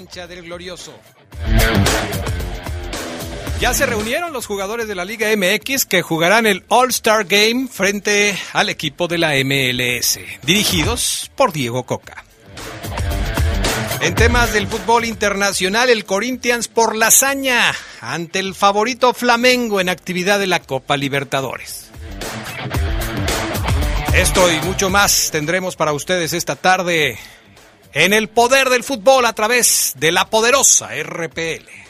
Cancha del Glorioso. Ya se reunieron los jugadores de la Liga MX que jugarán el All-Star Game frente al equipo de la MLS, dirigidos por Diego Coca. En temas del fútbol internacional, el Corinthians por la hazaña ante el favorito Flamengo en actividad de la Copa Libertadores. Esto y mucho más tendremos para ustedes esta tarde en el poder del fútbol a través de la poderosa RPL.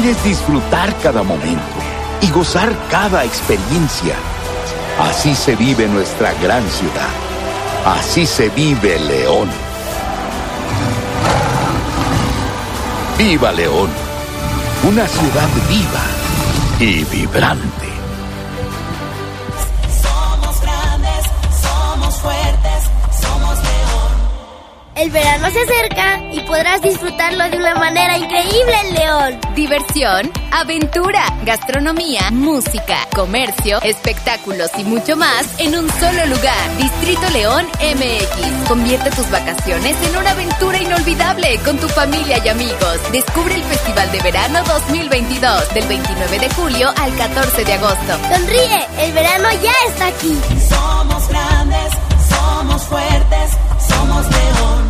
Vivir es disfrutar cada momento y gozar cada experiencia. Así se vive nuestra gran ciudad. Así se vive León. Viva León, una ciudad viva y vibrante. El verano se acerca y podrás disfrutarlo de una manera increíble en León. Diversión, aventura, gastronomía, música, comercio, espectáculos y mucho más en un solo lugar. Distrito León MX. Convierte tus vacaciones en una aventura inolvidable con tu familia y amigos. Descubre el Festival de Verano 2022 del 29 de julio al 14 de agosto. Sonríe, el verano ya está aquí. Somos grandes, somos fuertes, somos León.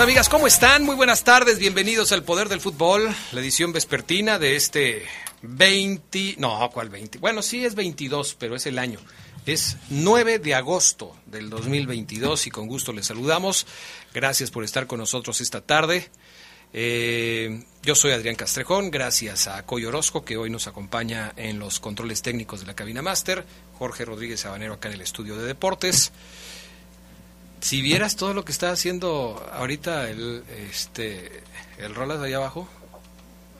Amigas? ¿Cómo están? Muy buenas tardes, bienvenidos al Poder del Fútbol, la edición vespertina de este 20... No, ¿cuál 20? Bueno, sí es 22, pero es el año. Es 9 de agosto del 2022 y con gusto les saludamos. Gracias por estar con nosotros esta tarde. Eh, yo soy Adrián Castrejón, gracias a Coy Orozco, que hoy nos acompaña en los controles técnicos de la cabina máster, Jorge Rodríguez Sabanero acá en el estudio de deportes. Si vieras todo lo que está haciendo ahorita el, este, el Rolas de allá abajo,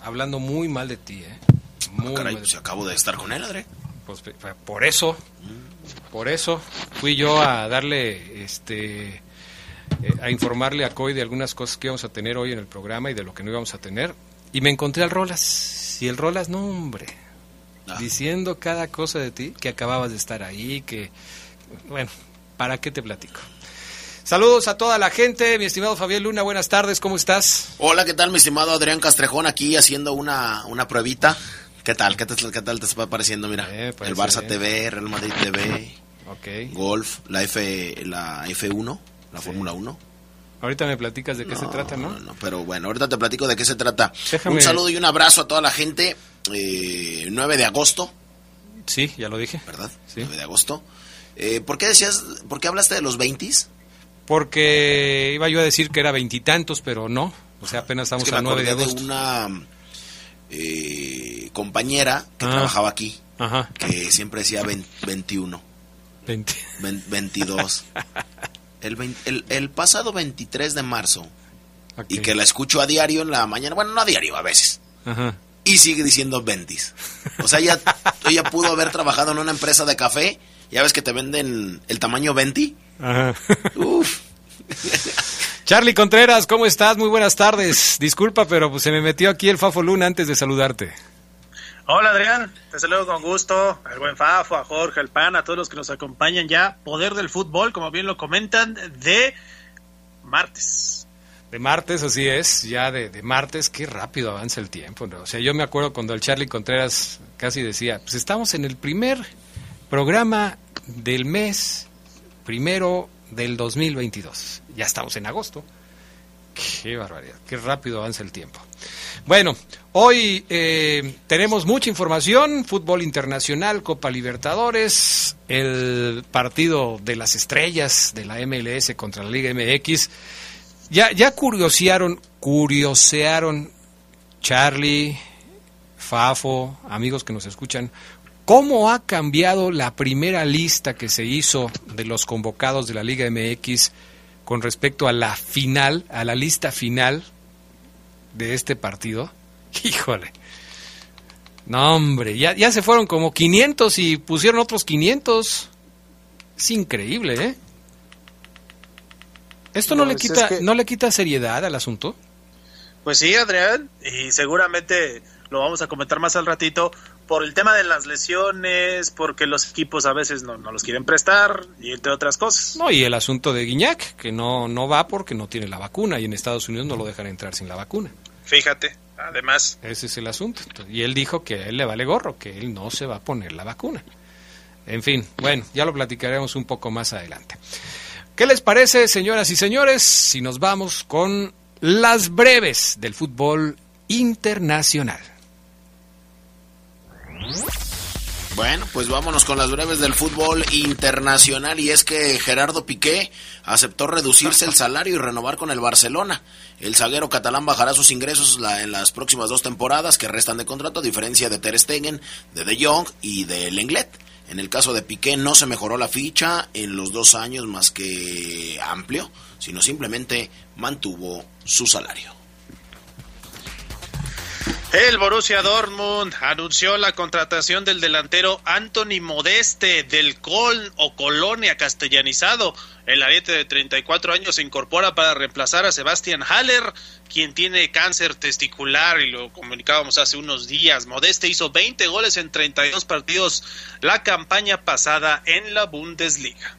hablando muy mal de ti, ¿eh? Muy Caray, mal de pues acabo de estar con él, Adri. Pues, por eso, por eso fui yo a darle, este, eh, a informarle a Coy de algunas cosas que íbamos a tener hoy en el programa y de lo que no íbamos a tener. Y me encontré al Rolas. Y el Rolas, no, hombre, Ah. diciendo cada cosa de ti, que acababas de estar ahí, que, bueno, ¿para qué te platico? Saludos a toda la gente, mi estimado Fabián Luna, buenas tardes, ¿cómo estás? Hola, ¿qué tal, mi estimado Adrián Castrejón? Aquí haciendo una, una pruebita. ¿Qué tal? ¿Qué, tal? ¿Qué tal te está pareciendo? Mira, Eh, parece el Barça. TV, Real Madrid TV, Ok. Golf, la, F, la F1, la Fórmula 1. Ahorita me platicas de qué se trata, no, pero bueno, ahorita te platico de qué se trata. Déjame- Un saludo y un abrazo a toda la gente. Eh, 9 de agosto, Sí, ya lo dije. ¿verdad? Sí. 9 de agosto. Eh, ¿Por qué decías, por qué hablaste de los 20s? Porque iba yo a decir que era veintitantos, pero no. O sea, apenas estamos Es que a me 9 de agosto. una eh, compañera que Ah. trabajaba aquí, Ajá. que siempre decía 20 21, 20. 20 22. El, el, el pasado 23 de marzo, y que la escucho a diario en la mañana, bueno, no a diario, a veces, Ajá. y sigue diciendo 20. O sea, ella, ella pudo haber trabajado en una empresa de café, ya ves que te venden el tamaño 20. Ajá. Uf, Charlie Contreras, ¿cómo estás? Muy buenas tardes. Disculpa, pero pues se me metió aquí el Fafo Luna antes de saludarte. Hola Adrián, te saludo con gusto, al buen Fafo, a Jorge, al Pan, a todos los que nos acompañan ya. Poder del fútbol, como bien lo comentan, de martes. De martes, así es, ya de, de martes, qué rápido avanza el tiempo. ¿no? O sea, yo me acuerdo cuando el Charlie Contreras casi decía, pues estamos en el primer programa del mes primero del 2022. Ya estamos en agosto. Qué barbaridad, qué rápido avanza el tiempo. Bueno, hoy eh, tenemos mucha información, fútbol internacional, Copa Libertadores, el partido de las estrellas de la MLS contra la Liga MX. Ya, ya curiosearon, curiosearon Charlie, Fafo, amigos que nos escuchan, cómo ha cambiado la primera lista que se hizo de los convocados de la Liga MX con respecto a la final, a la lista final de este partido. Híjole. No, hombre, ya, ya se fueron como 500 y pusieron otros 500. Es increíble, ¿eh? ¿Esto no, le es quita que- no le quita seriedad al asunto? Pues sí, Adrián, y seguramente lo vamos a comentar más al ratito, por el tema de las lesiones, porque los equipos a veces no, no los quieren prestar, y entre otras cosas. No, y el asunto de Guiñac, que no, no va porque no tiene la vacuna y en Estados Unidos no lo dejan entrar sin la vacuna. Fíjate, además. Ese es el asunto. Y él dijo que a él le vale gorro, que él no se va a poner la vacuna. En fin, bueno, ya lo platicaremos un poco más adelante. ¿Qué les parece, señoras y señores, si nos vamos con las breves del fútbol internacional? Bueno, pues vámonos con las breves del fútbol internacional y es que Gerardo Piqué aceptó reducirse el salario y renovar con el Barcelona. El zaguero catalán bajará sus ingresos en las próximas dos temporadas que restan de contrato, a diferencia de Ter Stegen, de De Jong y de Lenglet. En el caso de Piqué no se mejoró la ficha en los dos años más que amplio, sino simplemente mantuvo su salario. El Borussia Dortmund anunció la contratación del delantero Anthony Modeste del Coln o Colonia castellanizado. El ariete de 34 años se incorpora para reemplazar a Sebastian Haller, quien tiene cáncer testicular y lo comunicábamos hace unos días. Modeste hizo 20 goles en 32 partidos la campaña pasada en la Bundesliga.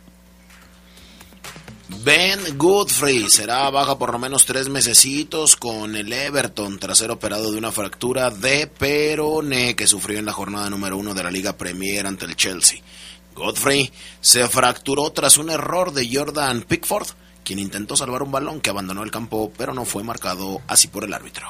Ben Godfrey será baja por lo menos tres mesecitos con el Everton tras ser operado de una fractura de peroné que sufrió en la jornada número uno de la Liga Premier ante el Chelsea. Godfrey se fracturó tras un error de Jordan Pickford, quien intentó salvar un balón que abandonó el campo pero no fue marcado así por el árbitro.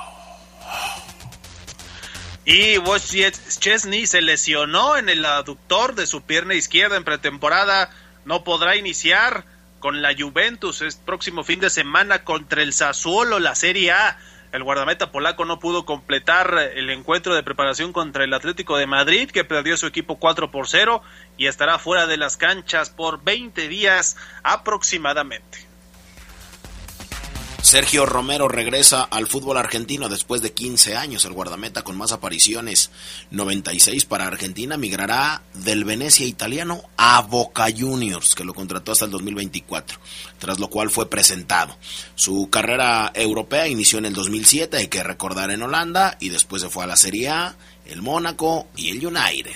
Y Wojciech Chesney se lesionó en el aductor de su pierna izquierda en pretemporada. No podrá iniciar con la Juventus este próximo fin de semana contra el Sassuolo, la Serie A. el guardameta polaco no pudo completar el encuentro de preparación contra el Atlético de Madrid, que perdió su equipo 4 por 0 y estará fuera de las canchas por 20 días aproximadamente. Sergio Romero regresa al fútbol argentino después de 15 años. El guardameta con más apariciones, 96 para Argentina, migrará del Venecia italiano a Boca Juniors, que lo contrató hasta el 2024, tras lo cual fue presentado. Su carrera europea inició en el 2007, hay que recordar en Holanda, y después se fue a la Serie A, el Mónaco y el United.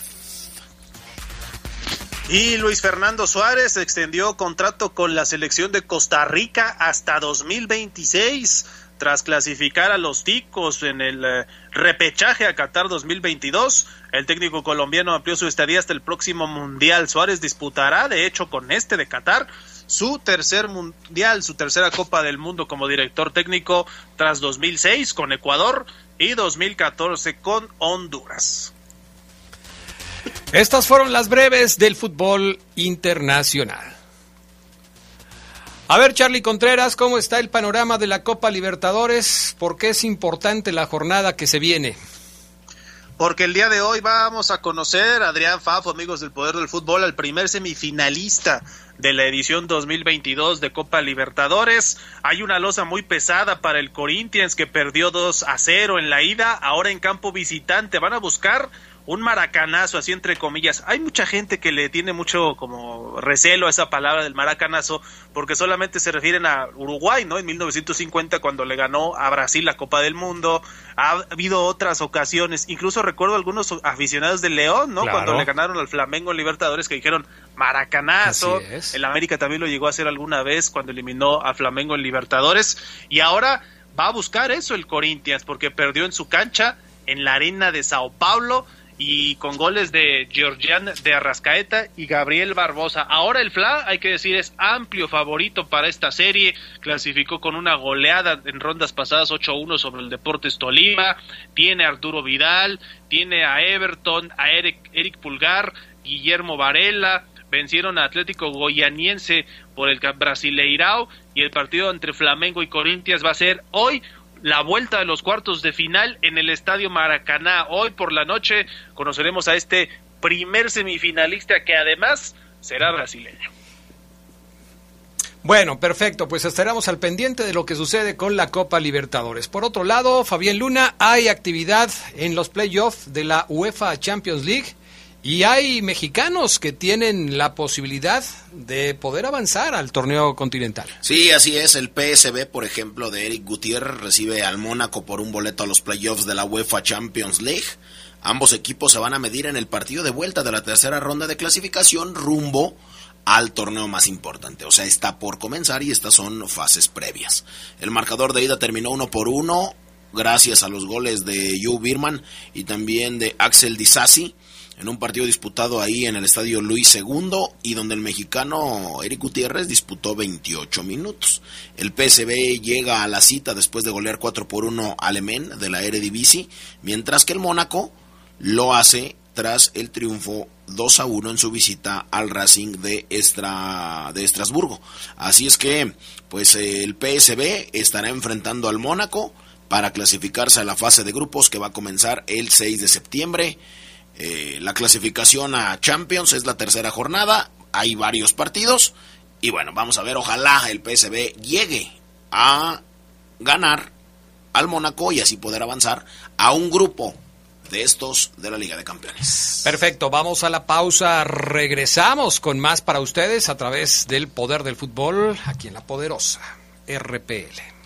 Y Luis Fernando Suárez extendió contrato con la selección de Costa Rica hasta 2026 tras clasificar a los ticos en el eh, repechaje a Qatar 2022. El técnico colombiano amplió su estadía hasta el próximo Mundial. Suárez disputará, de hecho, con este de Qatar, su tercer Mundial, su tercera Copa del Mundo como director técnico tras 2006 con Ecuador y 2014 con Honduras. Estas fueron las breves del fútbol internacional. A ver, Charlie Contreras, ¿cómo está el panorama de la Copa Libertadores? ¿Por qué es importante la jornada que se viene? Porque el día de hoy vamos a conocer, Adrián Fafo, amigos del Poder del Fútbol, al primer semifinalista de la edición 2022 de Copa Libertadores. Hay una losa muy pesada para el Corinthians que perdió 2 a 0 en la ida, ahora en campo visitante. Van a buscar un maracanazo, así entre comillas. Hay mucha gente que le tiene mucho como recelo a esa palabra del maracanazo, porque solamente se refieren a Uruguay, ¿no? En 1950 cuando le ganó a Brasil la Copa del Mundo. Ha habido otras ocasiones, incluso recuerdo algunos aficionados de León, ¿no? Cuando le ganaron al Flamengo en Libertadores que dijeron maracanazo. El América también lo llegó a hacer alguna vez cuando eliminó a Flamengo en Libertadores. Y ahora va a buscar eso el Corinthians, porque perdió en su cancha en la arena de Sao Paulo y con goles de Georgian de Arrascaeta y Gabriel Barbosa. Ahora el FLA, hay que decir, es amplio favorito para esta serie. Clasificó con una goleada en rondas pasadas 8-1 sobre el Deportes Tolima. Tiene a Arturo Vidal, tiene a Everton, a Eric, Eric Pulgar, Guillermo Varela. Vencieron a Atlético Goianiense por el Brasileirao y el partido entre Flamengo y Corinthians va a ser hoy la vuelta de los cuartos de final en el Estadio Maracaná. Hoy por la noche conoceremos a este primer semifinalista que además será brasileño. Bueno, perfecto, pues estaremos al pendiente de lo que sucede con la Copa Libertadores. Por otro lado, Fabián Luna, hay actividad en los playoffs de la UEFA Champions League. Y hay mexicanos que tienen la posibilidad de poder avanzar al torneo continental. Sí, así es. El PSB, por ejemplo, de Eric Gutiérrez recibe al Mónaco por un boleto a los playoffs de la UEFA Champions League. Ambos equipos se van a medir en el partido de vuelta de la tercera ronda de clasificación rumbo al torneo más importante. O sea, está por comenzar y estas son fases previas. El marcador de ida terminó uno por uno gracias a los goles de Joe Birman y también de Axel Disasi en un partido disputado ahí en el estadio Luis II y donde el mexicano Eric Gutiérrez disputó 28 minutos. El PSV llega a la cita después de golear 4 por 1 al Emen de la Eredivisie, mientras que el Mónaco lo hace tras el triunfo 2 a 1 en su visita al Racing de, de Estrasburgo. Así es que, pues el PSV estará enfrentando al Mónaco para clasificarse a la fase de grupos que va a comenzar el 6 de septiembre. Eh, la clasificación a Champions es la tercera jornada, hay varios partidos y bueno, vamos a ver, ojalá el PSB llegue a ganar al Mónaco y así poder avanzar a un grupo de estos de la Liga de Campeones. Perfecto, vamos a la pausa, regresamos con más para ustedes a través del poder del fútbol aquí en la poderosa RPL.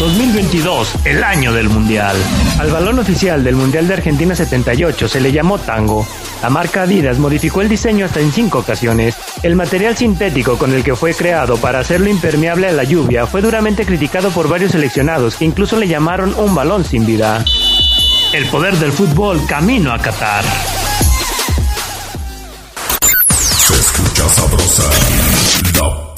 2022, el año del Mundial. Al balón oficial del Mundial de Argentina 78 se le llamó Tango. La marca Adidas modificó el diseño hasta en cinco ocasiones. El material sintético con el que fue creado para hacerlo impermeable a la lluvia fue duramente criticado por varios seleccionados que incluso le llamaron un balón sin vida. El poder del fútbol camino a Qatar. Se escucha sabrosa,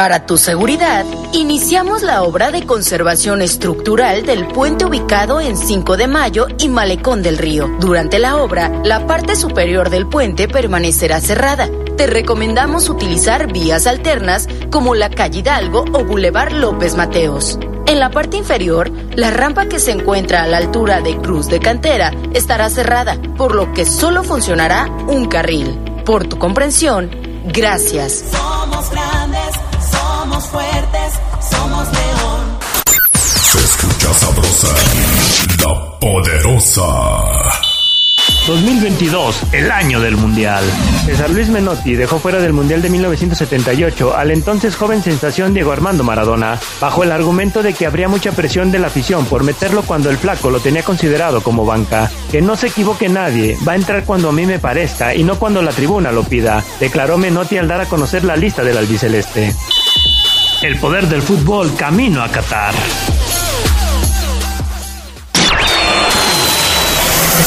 Para tu seguridad, iniciamos la obra de conservación estructural del puente ubicado en 5 de Mayo y Malecón del Río. Durante la obra, la parte superior del puente permanecerá cerrada. Te recomendamos utilizar vías alternas como la calle Hidalgo o Boulevard López Mateos. En la parte inferior, la rampa que se encuentra a la altura de Cruz de Cantera estará cerrada, por lo que solo funcionará un carril. Por tu comprensión, gracias. Escucha sabrosa, la poderosa. 2022, el año del Mundial. César Luis Menotti dejó fuera del Mundial de 1978 al entonces joven sensación Diego Armando Maradona, bajo el argumento de que habría mucha presión de la afición por meterlo cuando el flaco lo tenía considerado como banca. Que no se equivoque nadie, va a entrar cuando a mí me parezca y no cuando la tribuna lo pida, declaró Menotti al dar a conocer la lista del albiceleste. El poder del fútbol camino a Qatar.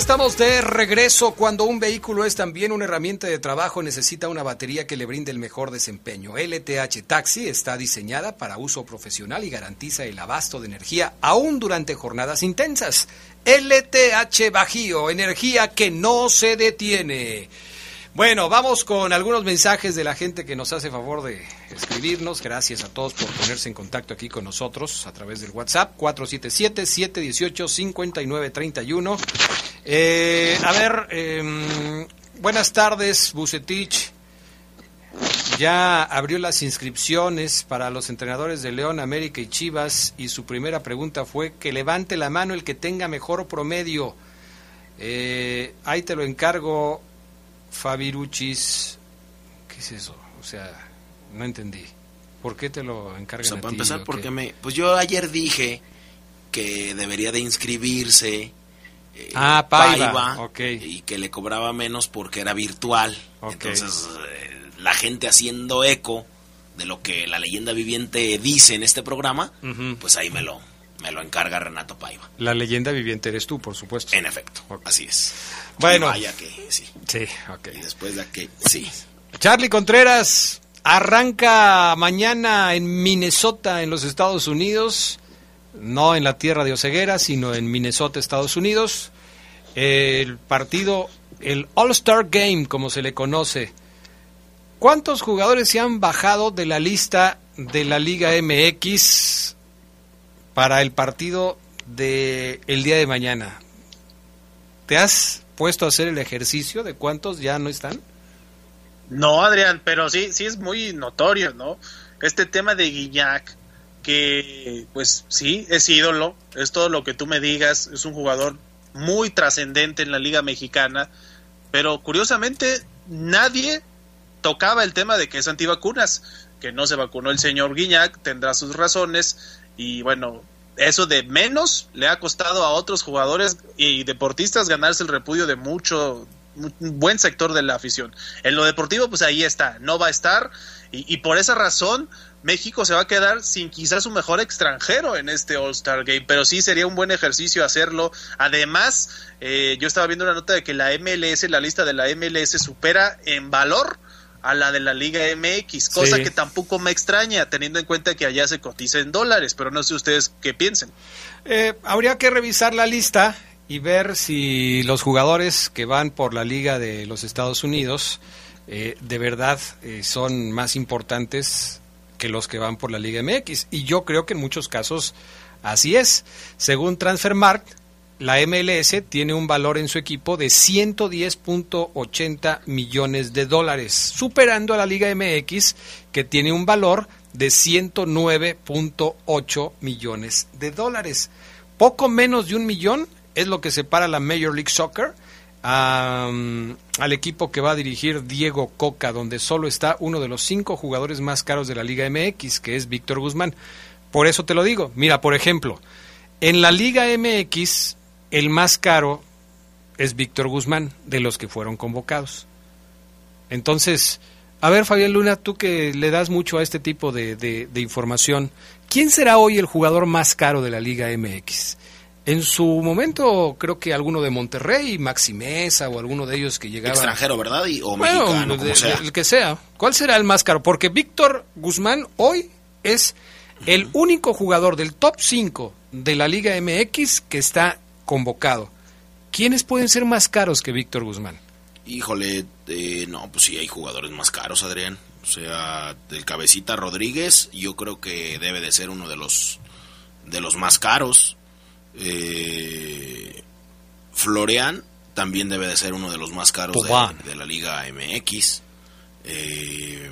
Estamos de regreso. Cuando un vehículo es también una herramienta de trabajo, necesita una batería que le brinde el mejor desempeño. LTH Taxi está diseñada para uso profesional y garantiza el abasto de energía aún durante jornadas intensas. LTH Bajío, energía que no se detiene. Bueno, vamos con algunos mensajes de la gente que nos hace favor de escribirnos. Gracias a todos por ponerse en contacto aquí con nosotros a través del WhatsApp 477-718-5931. Eh, a ver, eh, buenas tardes, Bucetich. Ya abrió las inscripciones para los entrenadores de León, América y Chivas y su primera pregunta fue que levante la mano el que tenga mejor promedio. Eh, ahí te lo encargo, Fabiruchis. ¿Qué es eso? O sea, no entendí. ¿Por qué te lo encargan O sea, a para ti, empezar, porque me. Pues yo ayer dije que debería de inscribirse. Eh, Ah, Paiva, ok. Y que le cobraba menos porque era virtual. Entonces, eh, la gente haciendo eco de lo que la leyenda viviente dice en este programa, pues ahí me lo, me lo encarga Renato Paiva. La leyenda viviente eres tú, por supuesto. En efecto, así es. Bueno. Y vaya que sí. Sí, ok. Y después de que sí. Charlie Contreras arranca mañana en Minnesota, en los Estados Unidos, no en la tierra de Oceguera, sino en Minnesota, Estados Unidos. El partido, el All-Star Game, como se le conoce. ¿Cuántos jugadores se han bajado de la lista de la Liga MX para el partido de el día de mañana. ¿Te has puesto a hacer el ejercicio de cuántos ya no están? No, Adrián, pero sí, sí es muy notorio, ¿no? Este tema de Guiñac, que pues sí, es ídolo, es todo lo que tú me digas, es un jugador muy trascendente en la Liga Mexicana, pero curiosamente nadie tocaba el tema de que es antivacunas, que no se vacunó el señor Guiñac, tendrá sus razones, y bueno, eso de menos le ha costado a otros jugadores y deportistas ganarse el repudio de mucho un buen sector de la afición. En lo deportivo, pues ahí está, no va a estar y, y, por esa razón México se va a quedar sin quizás su mejor extranjero en este All-Star Game, pero sí sería un buen ejercicio hacerlo. Además, eh, yo estaba viendo una nota de que la MLS, la lista de la MLS supera en valor a la de la Liga MX, cosa Sí. que tampoco me extraña, teniendo en cuenta que allá se cotiza en dólares, pero no sé ustedes qué piensen. Eh, habría que revisar la lista y ver si los jugadores que van por la Liga de los Estados Unidos eh, de verdad eh, son más importantes que los que van por la Liga MX. Y yo creo que en muchos casos así es. Según Transfermarkt, la MLS tiene un valor en su equipo de 110.80 millones de dólares, superando a la Liga MX que tiene un valor de 109.8 millones de dólares. Poco menos de un millón es lo que separa la Major League Soccer am, al equipo que va a dirigir Diego Coca, donde solo está uno de los cinco jugadores más caros de la Liga MX, que es Víctor Guzmán. Por eso te lo digo. Mira, por ejemplo, en la Liga MX el más caro es Víctor Guzmán, de los que fueron convocados. Entonces, a ver, Fabián Luna, tú que le das mucho a este tipo de información, ¿quién será hoy el jugador más caro de la Liga MX? En su momento, creo que alguno de Monterrey, Maxi Mesa o alguno de ellos que llegaba. Extranjero, ¿verdad? Y, o Bueno, mexicano, como de- sea. El que sea. ¿Cuál será el más caro? Porque Víctor Guzmán hoy es el único jugador del top 5 de la Liga MX que está convocado. ¿Quiénes pueden ser más caros que Víctor Guzmán? Híjole, eh, no, pues sí, hay jugadores más caros, Adrián. O sea, del cabecita Rodríguez, yo creo que debe de ser uno de los de los más caros. Eh, Florian también debe de ser uno de los más caros de la Liga MX. Eh,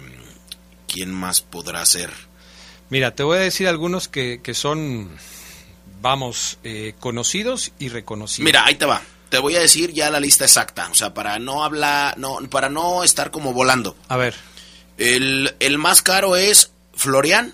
¿Quién más podrá ser? Mira, te voy a decir algunos que, que son, vamos, eh, conocidos y reconocidos. Mira, ahí te va. Te voy a decir ya la lista exacta, o sea, para no hablar, no, para no estar como volando. A ver. El, el más caro es Florian,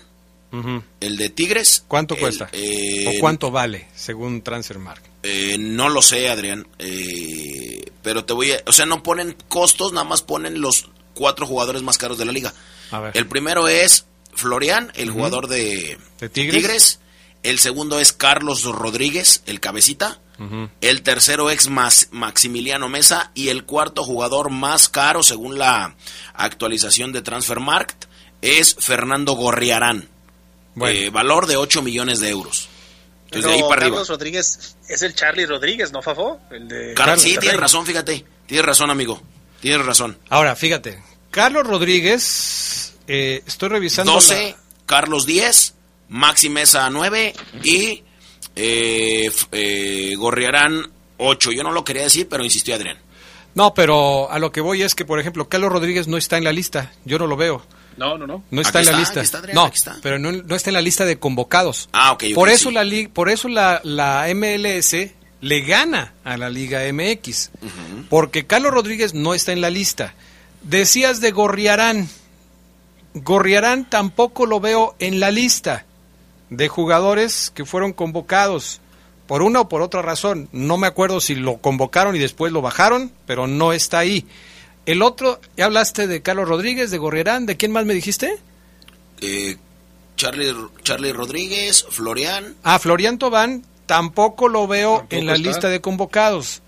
El de Tigres. ¿Cuánto El, cuesta? eh, ¿O cuánto vale, según Transfermarkt? Eh, no lo sé, Adrián. eh, pero te voy a. O sea, no ponen costos, nada más ponen los cuatro jugadores más caros de la liga. A ver. El primero es Florian, el jugador de, ¿De Tigres? El segundo es Carlos Rodríguez, el cabecita. El tercero es Mas- Maximiliano Mesa. Y el cuarto jugador más caro, según la actualización de Transfermarkt, es Fernando Gorriarán. Bueno. Eh, valor de 8 millones de euros. Entonces, de ahí Pero para arriba. Carlos Rodríguez es el Charlie Rodríguez, ¿no, Fafo? El de Car- sí, tienes razón, fíjate. Tienes razón, amigo. Tienes razón. Ahora, fíjate, Carlos Rodríguez, eh, estoy revisando... 12, la- Carlos 10, Maxi Mesa 9 y eh, eh, Gorriarán 8. Yo no lo quería decir, pero insistió Adrián. No, pero a lo que voy es que, por ejemplo, Carlos Rodríguez no está en la lista. Yo no lo veo. No, no, no. No está Aquí en la está, lista. aquí está, Adrián, no, está. pero no, no está en la lista de convocados. Ah, ok, por eso sí. la li- por eso la, la MLS le gana a la Liga MX. Porque Carlos Rodríguez no está en la lista. Decías de Gorriarán. Gorriarán tampoco lo veo en la lista de jugadores que fueron convocados. Por una o por otra razón. No me acuerdo si lo convocaron y después lo bajaron, pero no está ahí. El otro, ya hablaste de Carlos Rodríguez, de Gorriarán, ¿de quién más me dijiste? Eh, Charlie, Charlie Rodríguez, Florian. Ah, Florian Tobán tampoco lo veo Tampoco en la está. lista de convocados.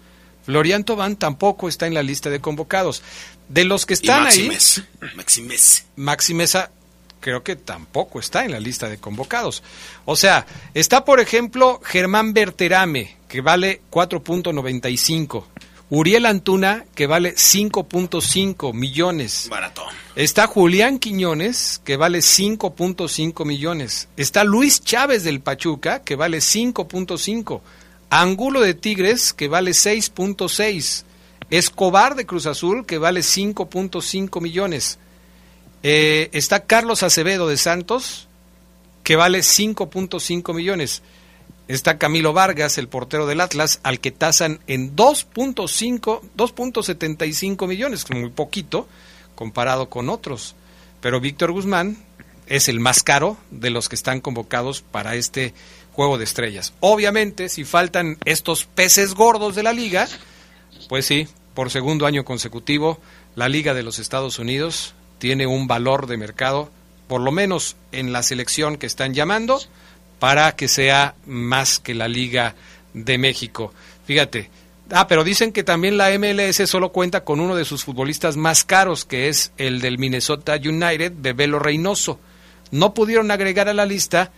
Florian Tobán tampoco está en la lista de convocados. De los que están y ahí, Maximes. Maximes. Maxi Mesa creo que tampoco está en la lista de convocados. O sea, está por ejemplo Germán Berterame, que vale 4.95. Uriel Antuna, que vale 5.5 millones. Baratón. Está Julián Quiñones, que vale 5.5 millones. Está Luis Chávez del Pachuca, que vale 5.5. Angulo de Tigres, que vale 6.6. Escobar de Cruz Azul, que vale 5.5 millones. Eh, está Carlos Acevedo de Santos, que vale 5.5 millones. Está Camilo Vargas, el portero del Atlas, al que tasan en 2.5, 2.75 millones, muy poquito comparado con otros. Pero Víctor Guzmán es el más caro de los que están convocados para este juego de estrellas. Obviamente, si faltan estos peces gordos de la liga, pues sí, por segundo año consecutivo, la Liga de los Estados Unidos tiene un valor de mercado, por lo menos en la selección que están llamando, para que sea más que la Liga de México. Fíjate. Ah, pero dicen que también la MLS solo cuenta con uno de sus futbolistas más caros, que es el del Minnesota United, Bebelo Reynoso. No pudieron agregar a la lista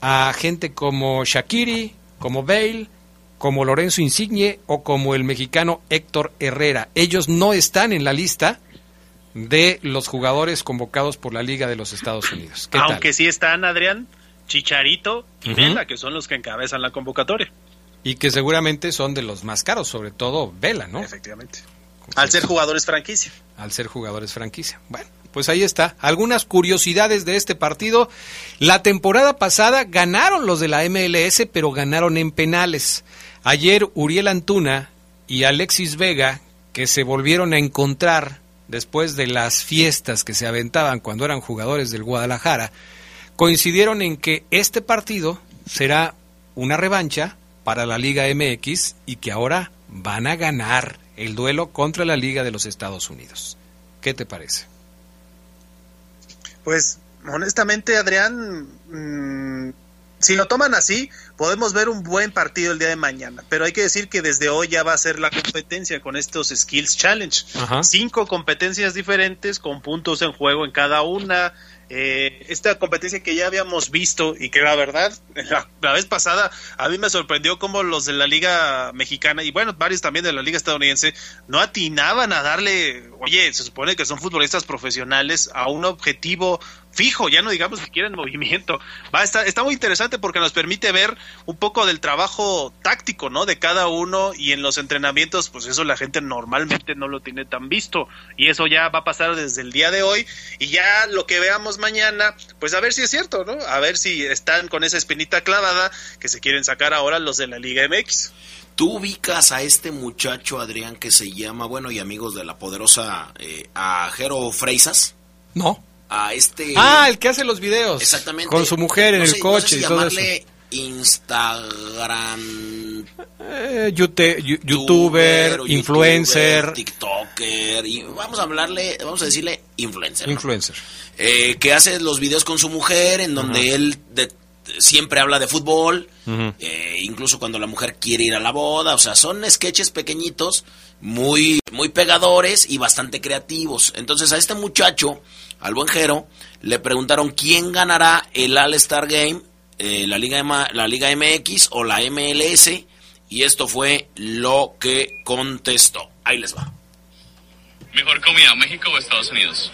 a gente como Shakiri, como Bale, como Lorenzo Insigne o como el mexicano Héctor Herrera. Ellos no están en la lista de los jugadores convocados por la Liga de los Estados Unidos. ¿Qué Aunque sí están, Adrián, Chicharito y. Vela, que son los que encabezan la convocatoria. Y que seguramente son de los más caros, sobre todo Vela, ¿no? Efectivamente. Al ser jugadores franquicia. Al ser jugadores franquicia. Bueno, pues ahí está. Algunas curiosidades de este partido. La temporada pasada ganaron los de la MLS, pero ganaron en penales. Ayer Uriel Antuna y Alexis Vega, que se volvieron a encontrar después de las fiestas que se aventaban cuando eran jugadores del Guadalajara, coincidieron en que este partido será una revancha para la Liga MX y que ahora van a ganar el duelo contra la Liga de los Estados Unidos. ¿Qué te parece? Pues honestamente, Adrián, mm, si lo toman así, podemos ver un buen partido el día de mañana. Pero hay que decir que desde hoy ya va a ser la competencia con estos Skills Challenge. Ajá. Cinco competencias diferentes con puntos en juego en cada una. Eh, esta competencia que ya habíamos visto y que la verdad, la, la vez pasada a mí me sorprendió cómo los de la liga mexicana y bueno, varios también de la liga estadounidense no atinaban a darle, oye, se supone que son futbolistas profesionales a un objetivo fijo, ya no digamos que quieren movimiento. Va, está, está muy interesante porque nos permite ver un poco del trabajo táctico, ¿no? De cada uno y en los entrenamientos, pues eso la gente normalmente no lo tiene tan visto y eso ya va a pasar desde el día de hoy y ya lo que veamos mañana, pues a ver si es cierto, ¿no? A ver si están con esa espinita clavada que se quieren sacar ahora los de la Liga MX. ¿Tú ubicas a este muchacho, Adrián, que se llama, bueno, y amigos de la poderosa, eh, a Jero Freisas? No. A este... Ah, el que hace los videos. Exactamente. Con su mujer en No el sé- no coche sé si y todo eso. llamarle Instagram... Eh, yu- youtuber, influencer, TikToker, y vamos a hablarle, vamos a decirle influencer. ¿no? influencer. Eh, que hace los videos con su mujer, en donde él de- siempre habla de fútbol, eh, incluso cuando la mujer quiere ir a la boda, o sea, son sketches pequeñitos, muy, muy pegadores y bastante creativos. Entonces a este muchacho, al buen Jero, le preguntaron quién ganará el All-Star Game, eh, la, Liga la Liga MX o la MLS, y esto fue lo que contestó. Ahí les va. Mejor comida, México o Estados Unidos.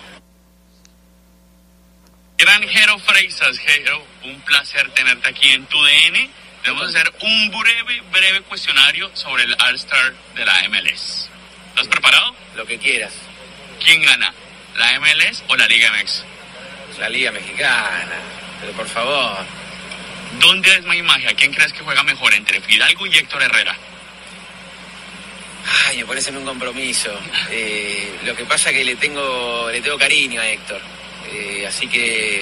Gran Jero Freisas, Jero, un placer tenerte aquí en tu DN. Debemos hacer un breve, breve cuestionario sobre el All-Star de la MLS. ¿Estás preparado? Lo que quieras. ¿Quién gana? ¿La MLS o la Liga MX? La Liga Mexicana. Pero por favor. ¿Dónde es mi magia? ¿Quién crees que juega mejor entre Fidalgo y Héctor Herrera? Ay, me parece un compromiso. Eh, lo que pasa es que le tengo, le tengo cariño a Héctor. Eh, así que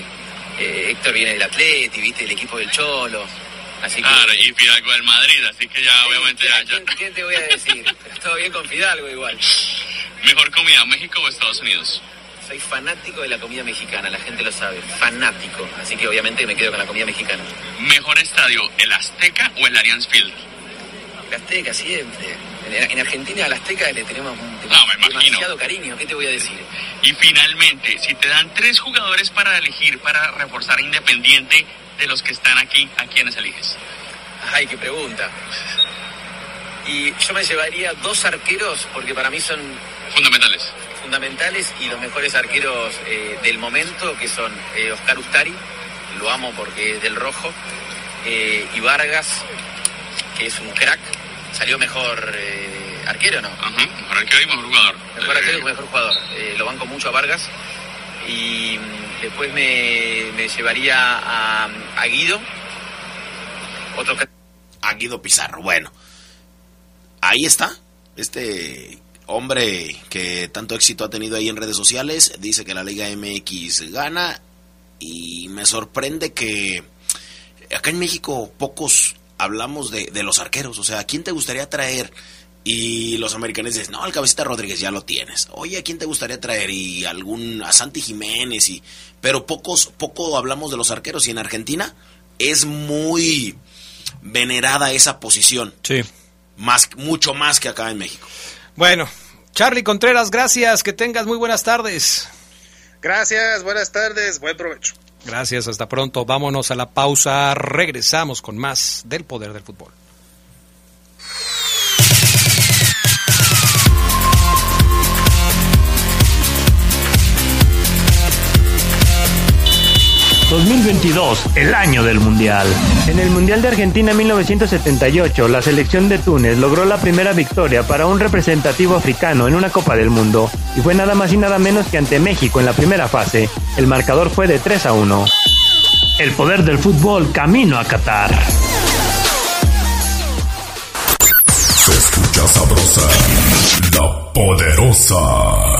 eh, Héctor viene del Atleti, viste, del equipo del Cholo. Así que. Claro, y Fidalgo del Madrid, así que ya obviamente ya, ya. ¿Quién, quién te voy a decir? Todo bien con Fidalgo igual. Mejor comida, México o Estados Unidos. Soy fanático de la comida mexicana, la gente lo sabe. Fanático. Así que obviamente me quedo con la comida mexicana. Mejor estadio, el Azteca o el Allianz Field. La Azteca siempre. En, en Argentina a la Azteca le tenemos un- No, me demasiado cariño. ¿Qué te voy a decir? Y finalmente, si te dan tres jugadores para elegir para reforzar Independiente de los que están aquí, ¿a quiénes eliges? Ay, qué pregunta. Y yo me llevaría dos arqueros porque para mí son Fundamentales. Fundamentales y los mejores arqueros eh, del momento, que son eh, Oscar Ustari, lo amo porque es del rojo, eh, y Vargas, que es un crack, salió mejor eh, arquero, ¿no? Ajá, mejor arquero y mejor jugador. Mejor arquero y mejor jugador. Eh, lo banco mucho a Vargas. Y mm, después me, me llevaría a, a Guido. Otro crack. A Guido Pizarro. Bueno, ahí está. Este hombre que tanto éxito ha tenido ahí en redes sociales dice que la Liga MX gana y me sorprende que acá en México pocos hablamos de, de los arqueros. O sea, ¿a quién te gustaría traer? Y los americanos dicen, no, al cabecita Rodríguez ya lo tienes. Oye, ¿a quién te gustaría traer? Y algún, a Santi Jiménez y... Pero pocos, poco hablamos de los arqueros y en Argentina es muy venerada esa posición. Sí. Más, mucho más que acá en México. Bueno, Charlie Contreras, gracias. Que tengas muy buenas tardes. Gracias, buenas tardes, buen provecho. Gracias, hasta pronto. Vámonos a la pausa. Regresamos con más del poder del fútbol. 2022, el año del Mundial. En el Mundial de Argentina 1978, la selección de Túnez logró la primera victoria para un representativo africano en una Copa del Mundo, y fue nada más y nada menos que ante México en la primera fase. El marcador fue de 3 a 1. El poder del fútbol camino a Qatar. Se escucha sabrosa, la poderosa.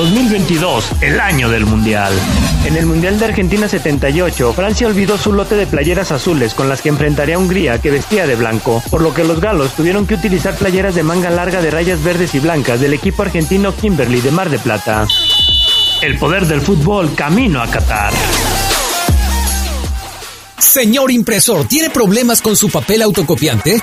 2022, el año del Mundial. En el Mundial de Argentina 78, Francia olvidó su lote de playeras azules con las que enfrentaría a Hungría que vestía de blanco, por lo que los galos tuvieron que utilizar playeras de manga larga de rayas verdes y blancas del equipo argentino Kimberly de Mar de Plata. El poder del fútbol camino a Qatar. Señor impresor, ¿tiene problemas con su papel autocopiante?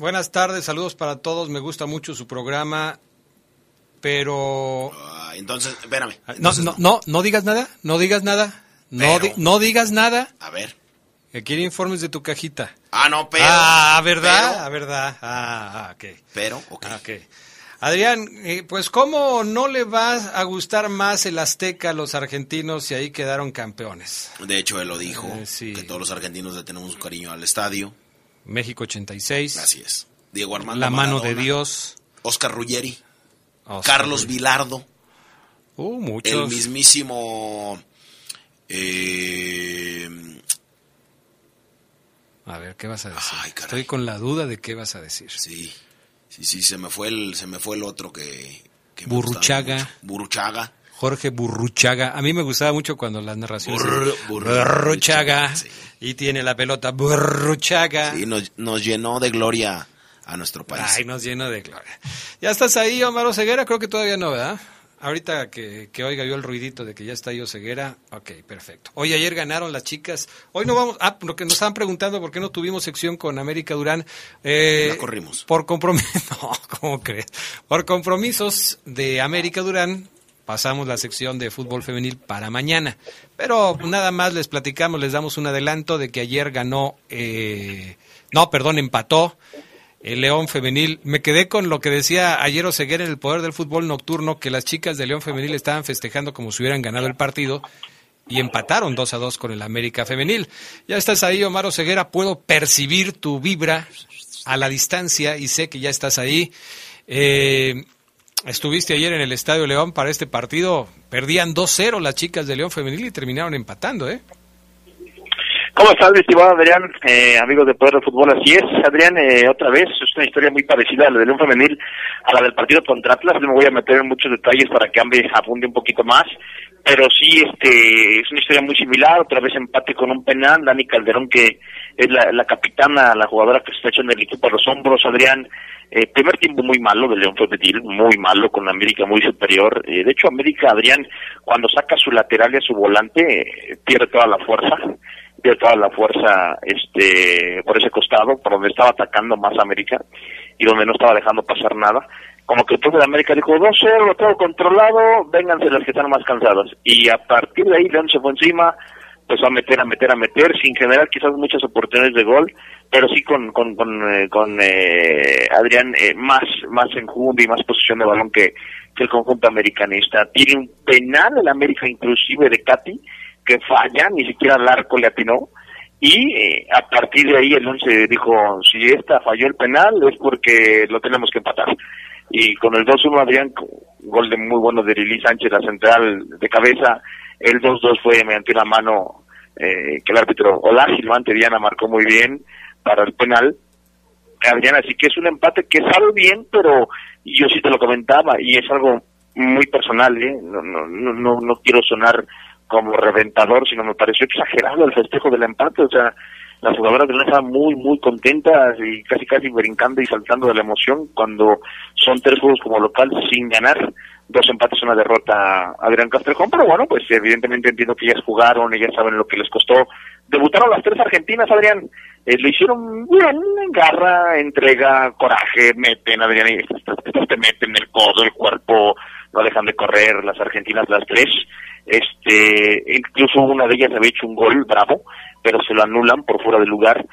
Buenas tardes, saludos para todos. Me gusta mucho su programa, pero Ah, entonces, espérame. no, no, no, no digas nada, no digas nada, no, di- no digas nada. A ver. Que quiere informes de tu cajita. Ah, no, pero. ah, ¿verdad? pero- Ah, ¿verdad? Ah, ah, ok. Pero, ok. Ah, ok. Adrián, eh, pues ¿cómo no le va a gustar más el Azteca a los argentinos y ahí quedaron campeones? De hecho, él lo dijo, Eh, que todos los argentinos le tenemos un cariño al estadio. México 86. Así es. Diego Armando La mano de Dios. Oscar Ruggeri. Oscar Carlos Ruggeri. Vilardo. Uh, muchos. El mismísimo... eh, A ver, ¿qué vas a decir? Estoy con la duda de qué vas a decir. Sí, sí, sí, se me fue el, se me fue el otro que... que Burruchaga. Burruchaga. Jorge Burruchaga. A mí me gustaba mucho cuando las narraciones. Burr- Burr- Burruchaga. Y tiene la pelota Burruchaga. Sí, nos, nos llenó de gloria a nuestro país. Ay, nos llena de gloria. Ya estás ahí, Omar Ceguera. Creo que todavía no, ¿verdad? Ahorita que, que oiga yo el ruidito de que ya está yo ceguera, ok, perfecto. Hoy ayer ganaron las chicas. Hoy no vamos, ah, lo que nos estaban preguntando por qué no tuvimos sección con América Durán. Eh, La corrimos. Por compromiso, no, ¿cómo crees? Por compromisos de América Durán, pasamos la sección de fútbol femenil para mañana. Pero nada más les platicamos, les damos un adelanto de que ayer ganó, eh, no, perdón, empató el León Femenil. Me quedé con lo que decía ayer Oseguera en el Poder del Fútbol Nocturno, que las chicas de León Femenil estaban festejando como si hubieran ganado el partido y empataron 2 a 2 con el América Femenil. Ya estás ahí, Omar Oseguera, puedo percibir tu vibra a la distancia y sé que ya estás ahí. Eh, estuviste ayer en el Estadio León para este partido, perdían 2-0 las chicas de León Femenil y terminaron empatando, ¿eh? ¿Cómo estás, estimado Adrián? Eh, amigos de Poder del Fútbol, así es. Adrián, eh, otra vez, es una historia muy parecida a la de León Femenil, a la del partido contra Atlas. No me voy a meter en muchos detalles para que Ambe apunte un poquito más. Pero sí, este, es una historia muy similar. Otra vez empate con un penal. Dani Calderón, que es la, la capitana, la jugadora que se está echando el equipo a los hombros. Adrián, eh, primer tiempo muy malo de León Femenil, muy malo, con América muy superior. Eh, de hecho, América, Adrián, cuando saca su lateral y a su volante, eh, pierde toda la fuerza pierde toda la fuerza este por ese costado, por donde estaba atacando más América y donde no estaba dejando pasar nada. Como que el de América dijo, 2-0, todo controlado, vénganse las que están más cansadas. Y a partir de ahí León se fue encima, empezó a meter, a meter, a meter, sin generar quizás muchas oportunidades de gol, pero sí con, con, con, eh, con eh, Adrián eh, más, más enjundia y más posición de balón que, que el conjunto americanista. Tiene un penal el América inclusive de Katy, que falla, ni siquiera el arco le atinó, y eh, a partir de ahí el once dijo, si esta falló el penal es porque lo tenemos que empatar. Y con el 2-1 Adrián, gol de muy bueno de Lili Sánchez, la central de cabeza, el 2-2 fue mediante una mano eh, que el árbitro Olá Silvante Diana marcó muy bien para el penal. Adrián, así que es un empate que sale bien, pero yo sí te lo comentaba y es algo muy personal, ¿eh? no, no, no, no quiero sonar como reventador, sino me pareció exagerado el festejo del empate, o sea, las jugadoras de estaban muy, muy contentas y casi, casi brincando y saltando de la emoción cuando son tres juegos como local sin ganar, dos empates, una derrota Adrián Castrejón, pero bueno, pues evidentemente entiendo que ellas jugaron, ellas saben lo que les costó. Debutaron las tres argentinas, Adrián, eh, lo hicieron bien, garra, entrega, coraje, meten, Adrián, y estas, estas te meten el codo, el cuerpo, no dejan de correr las argentinas las tres. Este incluso una de ellas había hecho un gol bravo pero se lo anulan por fuera de lugar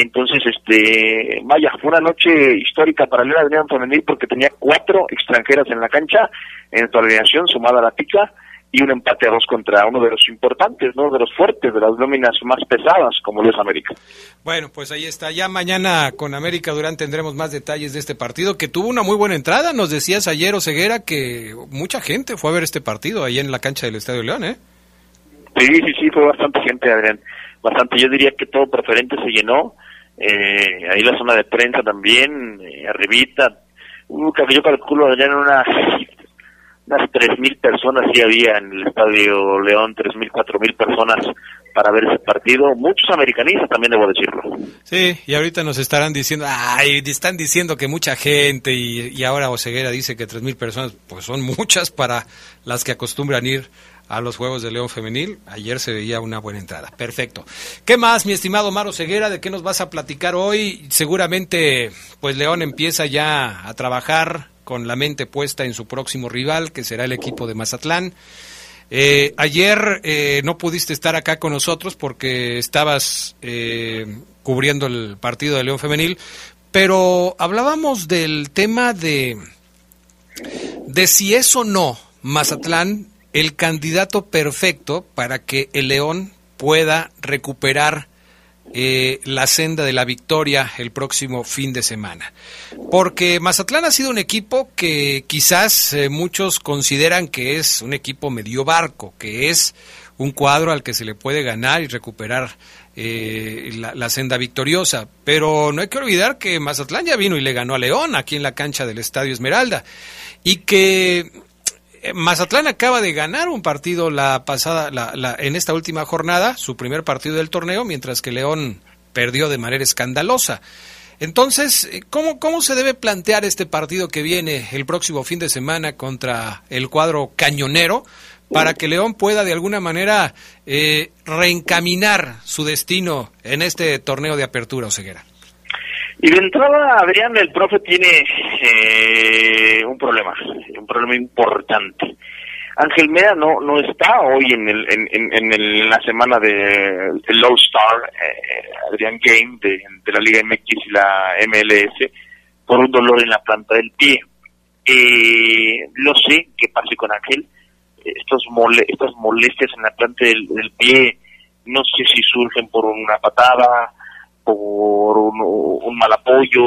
entonces este vaya fue una noche histórica para León Adrián Femenil porque tenía cuatro extranjeras en la cancha en su alineación sumada a la pica y un empate a dos contra uno de los importantes, ¿no? De los fuertes, de las nóminas más pesadas, como lo es América. Bueno, pues ahí está. Ya mañana con América Durán tendremos más detalles de este partido, que tuvo una muy buena entrada. Nos decías ayer, Oseguera, que mucha gente fue a ver este partido ahí en la cancha del Estadio León, ¿eh? Sí, sí, sí, fue bastante gente, Adrián. Bastante. Yo diría que todo preferente se llenó. Eh, ahí la zona de prensa también, eh, arribita. Uh, yo calculo, Adrián, una unas 3.000 personas sí había en el Estadio León, 3.000, 4.000 personas para ver ese partido. Muchos americanistas también debo decirlo. Sí, y ahorita nos estarán diciendo, ay, están diciendo que mucha gente y, y ahora Oseguera dice que 3.000 personas, pues son muchas para las que acostumbran ir a los Juegos de León Femenil. Ayer se veía una buena entrada. Perfecto. ¿Qué más, mi estimado Maro Ceguera? ¿De qué nos vas a platicar hoy? Seguramente, pues León empieza ya a trabajar con la mente puesta en su próximo rival, que será el equipo de Mazatlán. Eh, ayer eh, no pudiste estar acá con nosotros porque estabas eh, cubriendo el partido de León Femenil, pero hablábamos del tema de, de si es o no Mazatlán el candidato perfecto para que el León pueda recuperar eh, la senda de la victoria el próximo fin de semana. Porque Mazatlán ha sido un equipo que quizás eh, muchos consideran que es un equipo medio barco, que es un cuadro al que se le puede ganar y recuperar eh, la, la, senda victoriosa. Pero no hay que olvidar que Mazatlán ya vino y le ganó a León aquí en la cancha del Estadio Esmeralda. Y que Mazatlán acaba de ganar un partido la pasada, la, en esta última jornada, su primer partido del torneo, mientras que León perdió de manera escandalosa. Entonces, ¿cómo, ¿cómo se debe plantear este partido que viene el próximo fin de semana contra el cuadro cañonero para que León pueda de alguna manera eh, reencaminar su destino en este torneo de apertura o ceguera? Y de entrada, Adrián, el profe tiene eh, un problema, un problema importante. Ángel Meda no no está hoy en el en, en, el, la semana de, de Low Star eh, Adrián Game de, de, la Liga MX y la MLS por un dolor en la planta del pie. Eh, lo sé que pase con Ángel. Estos mole, estas molestias en la planta del pie, no sé si surgen por una patada, por un, un mal apoyo,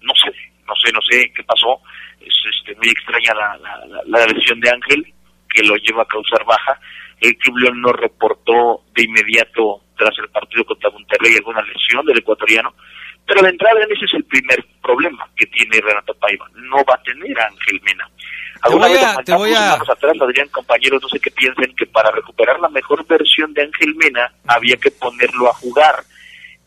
no sé, no sé, no sé qué pasó. Es este, muy extraña la, la, la lesión de Ángel, que lo lleva a causar baja. El Club León no reportó de inmediato tras el partido contra Monterrey alguna lesión del ecuatoriano, pero de entrada ese es el primer problema que tiene Renato Paiva. No va a tener a Ángel Mena. Alguna voy vez a- lo te voy a- atrás, Adrián, compañeros, no sé qué piensen, que para recuperar la mejor versión de Ángel Mena había que ponerlo a jugar.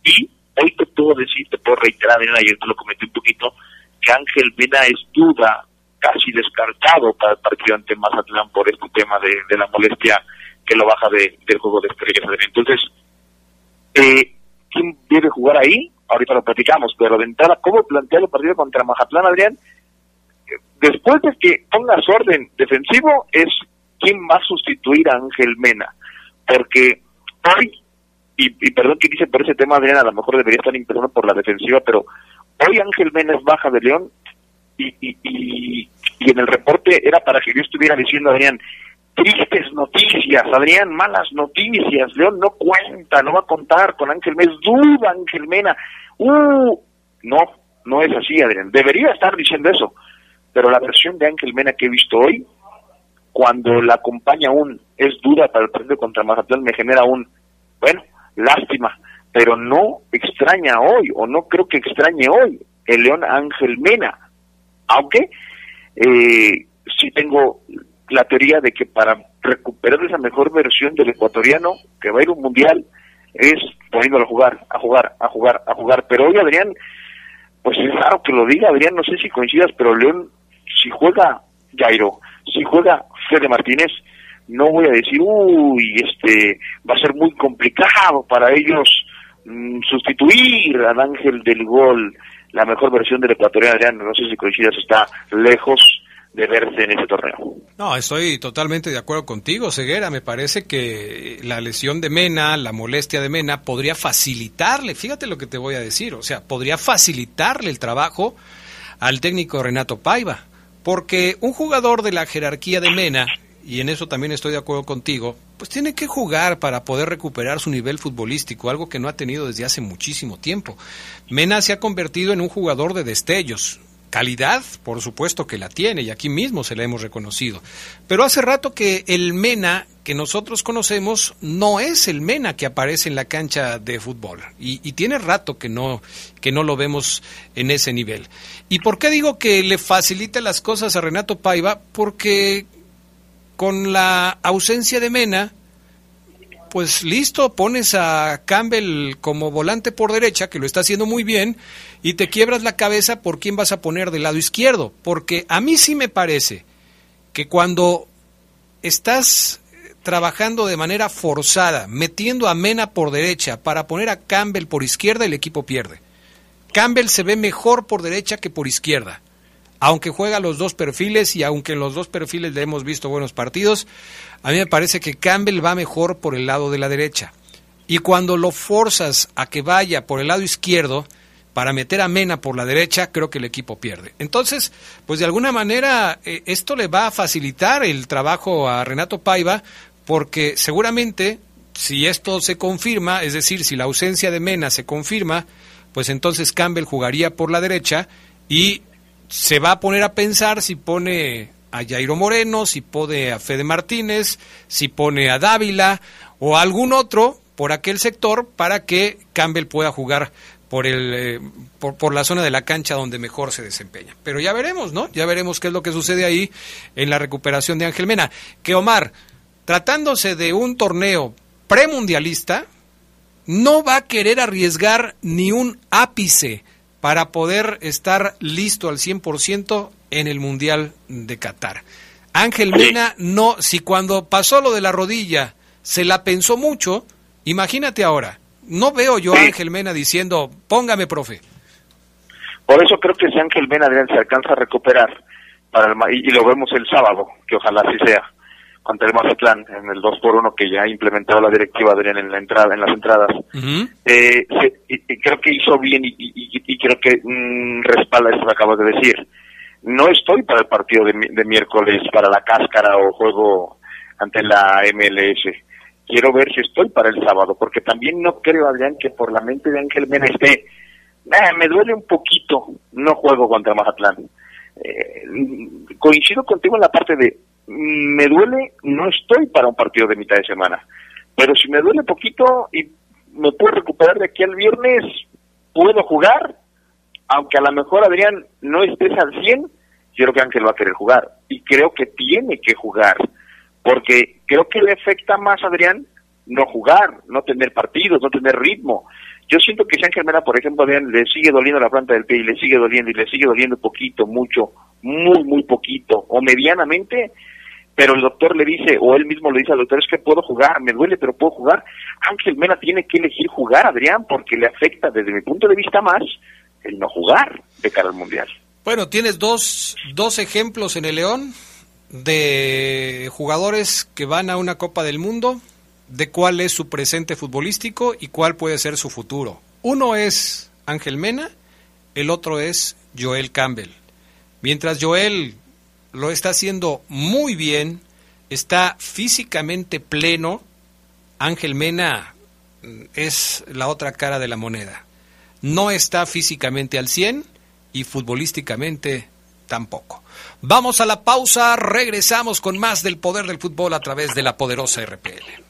Y hoy te puedo decir, te puedo reiterar, Adrián, ayer te lo comenté un poquito, que Ángel Mena es duda, casi descartado para el partido ante Mazatlán por este tema de, de la molestia que lo baja de- del juego de estrellas. Entonces, eh, ¿quién debe jugar ahí? Ahorita lo platicamos, pero de entrada, ¿cómo plantear el partido contra Mazatlán, Adrián? Después de que pongas orden defensivo, es quién va a sustituir a Ángel Mena. Porque hoy, y, y perdón que dice por ese tema, Adrián, a lo mejor debería estar empezando por la defensiva, pero hoy Ángel Mena es baja de León y, y, y, en el reporte era para que yo estuviera diciendo, Adrián, tristes noticias, Adrián, malas noticias, León no cuenta, no va a contar con Ángel Mena, es duda Ángel Mena, uh, no, no es así, Adrián, debería estar diciendo eso, pero la versión de Ángel Mena que he visto hoy, cuando la acompaña un es duda para el partido contra Mazatlán, me genera un, bueno, lástima, pero no extraña hoy, o no creo que extrañe hoy, el León Ángel Mena, aunque eh, sí tengo la teoría de que para recuperar esa mejor versión del ecuatoriano que va a ir un mundial es poniéndolo a jugar, a jugar, a jugar, a jugar. Pero hoy Adrián, pues es raro que lo diga Adrián, no sé si coincidas, pero León, si juega Jairo, si juega Fede Martínez, no voy a decir, uy, este, va a ser muy complicado para ellos mm, sustituir al Ángel del Gol, la mejor versión del ecuatoriano Adrián, no sé si coincidas, está lejos de verse en ese torneo. No, estoy totalmente de acuerdo contigo, Ceguera. Me parece que la lesión de Mena, la molestia de Mena, podría facilitarle, fíjate lo que te voy a decir, o sea, podría facilitarle el trabajo al técnico Renato Paiva. Porque un jugador de la jerarquía de Mena, y en eso también estoy de acuerdo contigo, pues tiene que jugar para poder recuperar su nivel futbolístico, algo que no ha tenido desde hace muchísimo tiempo. Mena se ha convertido en un jugador de destellos. Calidad, por supuesto que la tiene, y aquí mismo se la hemos reconocido. Pero hace rato que el Mena que nosotros conocemos no es el Mena que aparece en la cancha de fútbol. Y, y tiene rato que no, que no lo vemos en ese nivel. ¿Y por qué digo que le facilita las cosas a Renato Paiva? Porque con la ausencia de Mena, pues listo, pones a Campbell como volante por derecha, que lo está haciendo muy bien, y te quiebras la cabeza por quién vas a poner del lado izquierdo. Porque a mí sí me parece que cuando estás trabajando de manera forzada, metiendo a Mena por derecha para poner a Campbell por izquierda, el equipo pierde. Campbell se ve mejor por derecha que por izquierda. Aunque juega los dos perfiles y aunque en los dos perfiles le hemos visto buenos partidos, a mí me parece que Campbell va mejor por el lado de la derecha. Y cuando lo forzas a que vaya por el lado izquierdo para meter a Mena por la derecha, creo que el equipo pierde. Entonces, pues de alguna manera eh, esto le va a facilitar el trabajo a Renato Paiva porque seguramente si esto se confirma, es decir, si la ausencia de Mena se confirma, pues entonces Campbell jugaría por la derecha y se va a poner a pensar si pone a Jairo Moreno, si pone a Fede Martínez, si pone a Dávila o a algún otro por aquel sector para que Campbell pueda jugar por el eh, por, por, la zona de la cancha donde mejor se desempeña. Pero ya veremos, ¿no? Ya veremos qué es lo que sucede ahí en la recuperación de Ángel Mena. Que Omar, tratándose de un torneo premundialista, no va a querer arriesgar ni un ápice para poder estar listo al 100% en el Mundial de Qatar. Ángel Mena no, si cuando pasó lo de la rodilla se la pensó mucho, imagínate ahora, no veo yo a Ángel Mena diciendo, póngame, profe. Por eso creo que si Ángel Mena se alcanza a recuperar, para el, y, y, lo vemos el sábado, que ojalá así sea, contra el Mazatlán en el 2 por 1 que ya ha implementado la directiva Adrián en la entrada en las entradas. Eh, y, creo que hizo bien y, creo que mm, respalda eso que acabas de decir. No estoy para el partido de, de, miércoles para la cáscara o juego ante la MLS quiero ver si estoy para el sábado porque también no creo Adrián que por la mente de Ángel Mena esté. Me duele un poquito no juego contra Mazatlán. Eh, coincido contigo en la parte de me duele, no estoy para un partido de mitad de semana. Pero si me duele poquito y me puedo recuperar de aquí al viernes, puedo jugar, aunque a lo mejor Adrián no estés al 100, yo creo que Ángel va a querer jugar. Y creo que tiene que jugar, porque creo que le afecta más a Adrián no jugar, no tener partidos, no tener ritmo. Yo siento que si Ángel Mena, por ejemplo, Adrián, le sigue doliendo la planta del pie y le sigue doliendo y le sigue doliendo poquito, mucho, muy, muy poquito, o medianamente, pero el doctor le dice, o él mismo le dice al doctor, es que puedo jugar, me duele, pero puedo jugar. Ángel Mena tiene que elegir jugar, Adrián, porque le afecta desde mi punto de vista más el no jugar de cara al Mundial. Bueno, tienes dos, dos ejemplos en el León de jugadores que van a una Copa del Mundo, de cuál es su presente futbolístico y cuál puede ser su futuro. Uno es Ángel Mena, el otro es Joel Campbell. Mientras Joel lo está haciendo muy bien, está físicamente pleno. Ángel Mena mm, es la otra cara de la moneda. No está físicamente al 100 y futbolísticamente tampoco. Vamos a la pausa, regresamos con más del poder del fútbol a través de la poderosa RPL.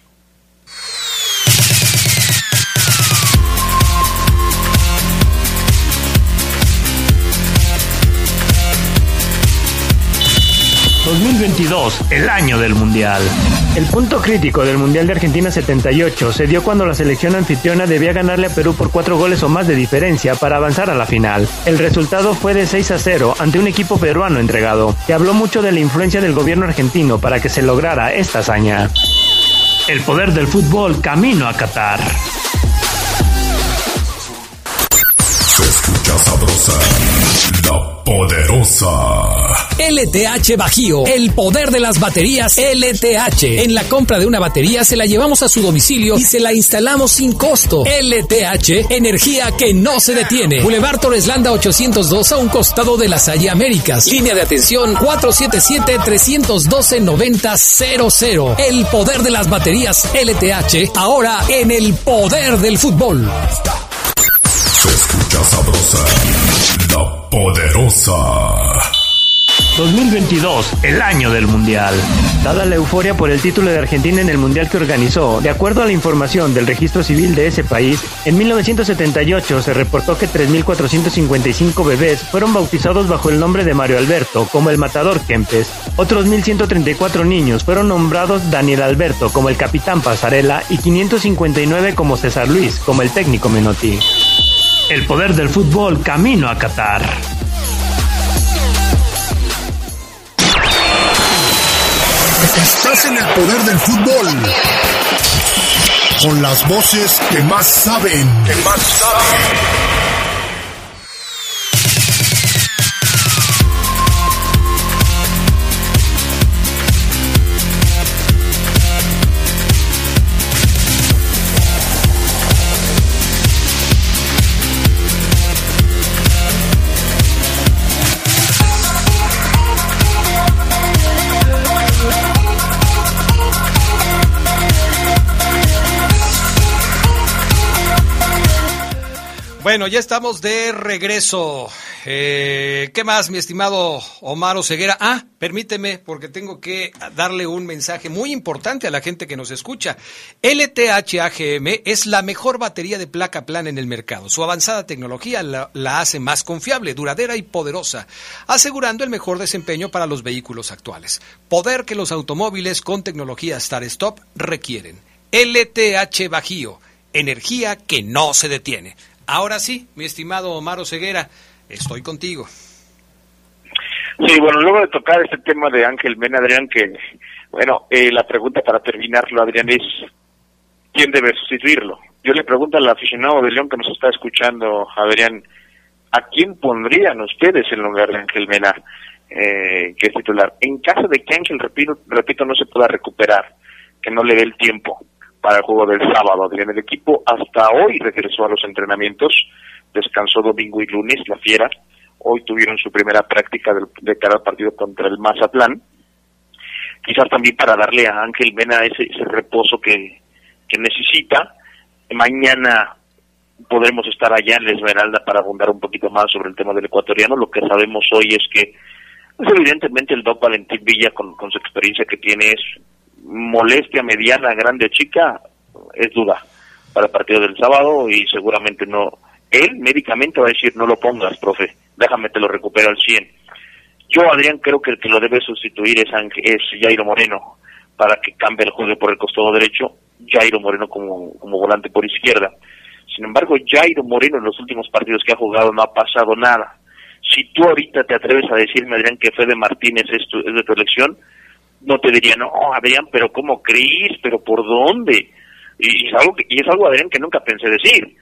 2022, el año del Mundial. El punto crítico del Mundial de Argentina 78 se dio cuando la selección anfitriona debía ganarle a Perú por cuatro goles o más de diferencia para avanzar a la final. El resultado fue de 6 a 0 ante un equipo peruano entregado, que habló mucho de la influencia del gobierno argentino para que se lograra esta hazaña. El poder del fútbol camino a Qatar. La poderosa. LTH Bajío, el poder de las baterías LTH. En la compra de una batería se la llevamos a su domicilio y se la instalamos sin costo. LTH, energía que no se detiene. Boulevard Torres Landa 802 a un costado de la Salle Américas. Línea de atención 477-312-9000. El poder de las baterías LTH, ahora en el poder del fútbol. Se escucha sabrosa, poderosa. 2022, el año del Mundial. Dada la euforia por el título de Argentina en el Mundial que organizó, de acuerdo a la información del registro civil de ese país, en 1978 se reportó que 3.455 bebés fueron bautizados bajo el nombre de Mario Alberto como el matador Kempes. Otros 1.134 niños fueron nombrados Daniel Alberto como el capitán Pasarela y 559 como César Luis como el técnico Menotti. El poder del fútbol camino a Qatar. Estás en el poder del fútbol. Con las voces que más saben. Que más saben. Bueno, ya estamos de regreso. Eh, ¿Qué más, mi estimado Omar Ceguera? Ah, permíteme, porque tengo que darle un mensaje muy importante a la gente que nos escucha. LTH AGM es la mejor batería de placa plana en el mercado. Su avanzada tecnología la, la hace más confiable, duradera y poderosa, asegurando el mejor desempeño para los vehículos actuales. Poder que los automóviles con tecnología Start-Stop requieren. LTH Bajío, energía que no se detiene. Ahora sí, mi estimado Omar Ceguera, estoy contigo. Sí, bueno, luego de tocar este tema de Ángel Mena, Adrián, que, bueno, eh, la pregunta para terminarlo, Adrián, es ¿quién debe sustituirlo? Yo le pregunto al aficionado de León que nos está escuchando, Adrián, ¿a quién pondrían ustedes en lugar de Ángel Mena? eh, que es titular. En caso de que Ángel, repito, repito, no se pueda recuperar, que no le dé el tiempo para el juego del sábado, Adrián, el equipo hasta hoy regresó a los entrenamientos, descansó domingo y lunes, la Fiera, hoy tuvieron su primera práctica del, de cara al partido contra el Mazatlán, quizás también para darle a Ángel Mena ese, ese reposo que, que necesita. Mañana podremos estar allá en Esmeralda para abundar un poquito más sobre el tema del ecuatoriano. Lo que sabemos hoy es que, pues evidentemente el Doc Valentín Villa, con, con su experiencia que tiene, es molestia mediana, grande o chica, es duda para el partido del sábado y seguramente no. Él médicamente va a decir, no lo pongas, profe, déjame te lo recupero al 100. Yo, Adrián, creo que el que lo debe sustituir es, es Jairo Moreno para que cambie el juego por el costado derecho, Jairo Moreno como, como volante por izquierda. Sin embargo, Jairo Moreno en los últimos partidos que ha jugado no ha pasado nada. Si tú ahorita te atreves a decirme, Adrián, que Fede Martínez es, tu, es de tu elección, no te diría, no, Adrián, pero ¿cómo crees? ¿Pero por dónde? Y, es algo, que, y es algo, Adrián, que nunca pensé decir.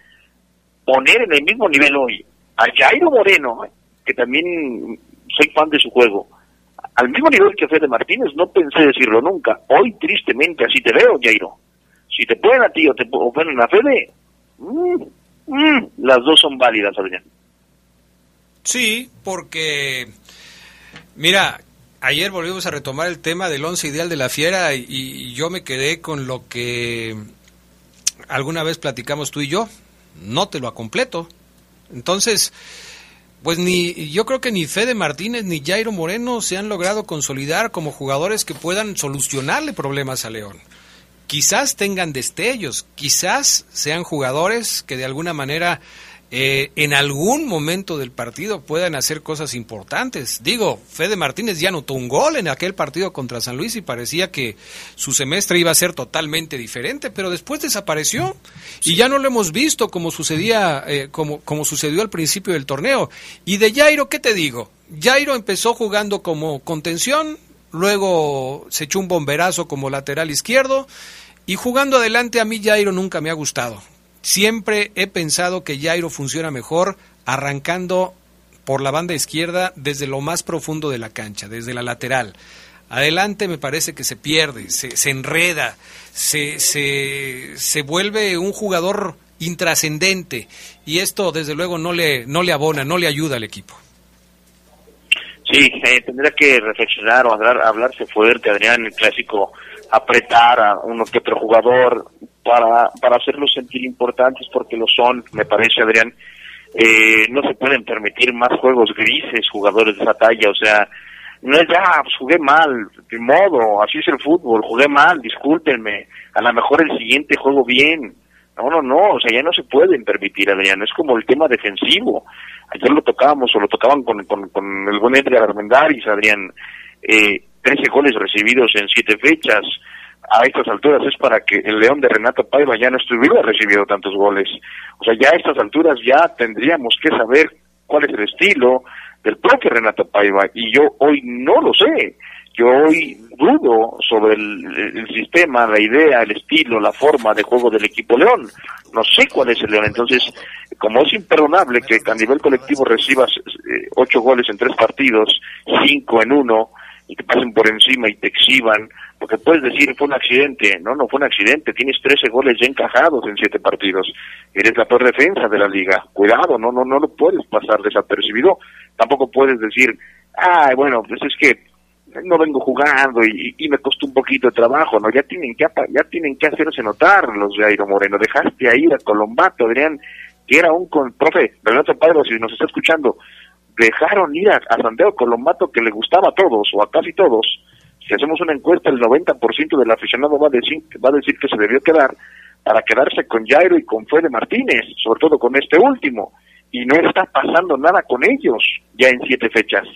Poner en el mismo nivel hoy a Jairo Moreno, que también soy fan de su juego, al mismo nivel que Fede Martínez, no pensé decirlo nunca. Hoy, tristemente, así te veo, Jairo. Si te ponen a ti o te ponen a Fede, mmm, mmm, las dos son válidas, Adrián. Sí, porque, mira, ayer volvimos a retomar el tema del once ideal de la fiera y, yo me quedé con lo que alguna vez platicamos tú y yo. No te lo a completo. Entonces, pues ni yo creo que ni Fede Martínez ni Jairo Moreno se han logrado consolidar como jugadores que puedan solucionarle problemas a León. Quizás tengan destellos, quizás sean jugadores que de alguna manera eh, en algún momento del partido puedan hacer cosas importantes. Digo, Fede Martínez ya anotó un gol en aquel partido contra San Luis y parecía que su semestre iba a ser totalmente diferente, pero después desapareció y ya no lo hemos visto como sucedía, eh, como, como sucedió al principio del torneo. Y de Jairo, ¿qué te digo? Jairo empezó jugando como contención, luego se echó un bomberazo como lateral izquierdo y jugando adelante a mí Jairo nunca me ha gustado. Siempre he pensado que Jairo funciona mejor arrancando por la banda izquierda desde lo más profundo de la cancha, desde la lateral. Adelante me parece que se pierde, se, se enreda, se, se, se vuelve un jugador intrascendente y esto desde luego no le, no le abona, no le ayuda al equipo. Sí, eh, tendría que reflexionar o hablar, hablarse fuerte, Adrián, el clásico, apretar a uno que otro jugador para, para hacerlos sentir importantes porque lo son, me parece, Adrián. Eh, no se pueden permitir más juegos grises, jugadores de esa talla, o sea, no es ya, pues jugué mal, de modo, así es el fútbol, jugué mal, discúlpenme, a lo mejor el siguiente juego bien. No, no, no, o sea, ya no se pueden permitir, Adrián, es como el tema defensivo. Ayer lo tocábamos o lo tocaban con, con, con el buen Edgar Armendáriz, Adrián, eh, 13 goles recibidos en siete fechas, a estas alturas es para que el León de Renato Paiva ya no estuviera recibiendo tantos goles. O sea, ya a estas alturas ya tendríamos que saber cuál es el estilo del propio Renato Paiva y yo hoy no lo sé. Yo hoy dudo sobre el, el, sistema, la idea, el estilo, la forma de juego del equipo León. No sé cuál es el León. Entonces, como es imperdonable que a nivel colectivo recibas eh, ocho goles en tres partidos, cinco en uno, y te pasen por encima y te exhiban, porque puedes decir fue un accidente, no, no fue un accidente, tienes 13 goles ya encajados en siete partidos, eres la peor defensa de la liga, cuidado, no, no, no lo puedes pasar desapercibido, tampoco puedes decir, ah, bueno, pues es que no vengo jugando y, me costó un poquito de trabajo, no, ya tienen que ya tienen que hacerse notar los de Airo Moreno, dejaste a ir a Colombato, Adrián, que era un con, profe, Renato Padre, si nos está escuchando, dejaron ir a, a, Santiago Colombato que le gustaba a todos o a casi todos. Si hacemos una encuesta, el 90% del aficionado va a, decir, va a decir que se debió quedar para quedarse con Jairo y con Fede Martínez, sobre todo con este último. Y no está pasando nada con ellos ya en siete fechas.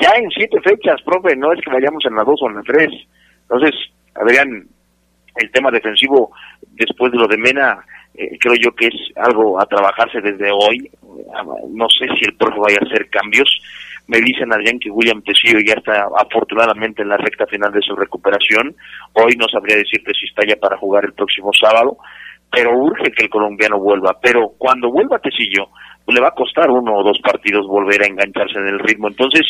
Ya en siete fechas, profe, no es que vayamos en la dos o en la tres. Entonces, Adrián, el tema defensivo, después de lo de Mena, eh, creo yo que es algo a trabajarse desde hoy. No sé si el profe vaya a hacer cambios. Me dicen Adrián que William Tecillo ya está afortunadamente en la recta final de su recuperación. Hoy no sabría decirte si está ya para jugar el próximo sábado, pero urge que el colombiano vuelva. Pero cuando vuelva Tecillo, le va a costar uno o dos partidos volver a engancharse en el ritmo. Entonces,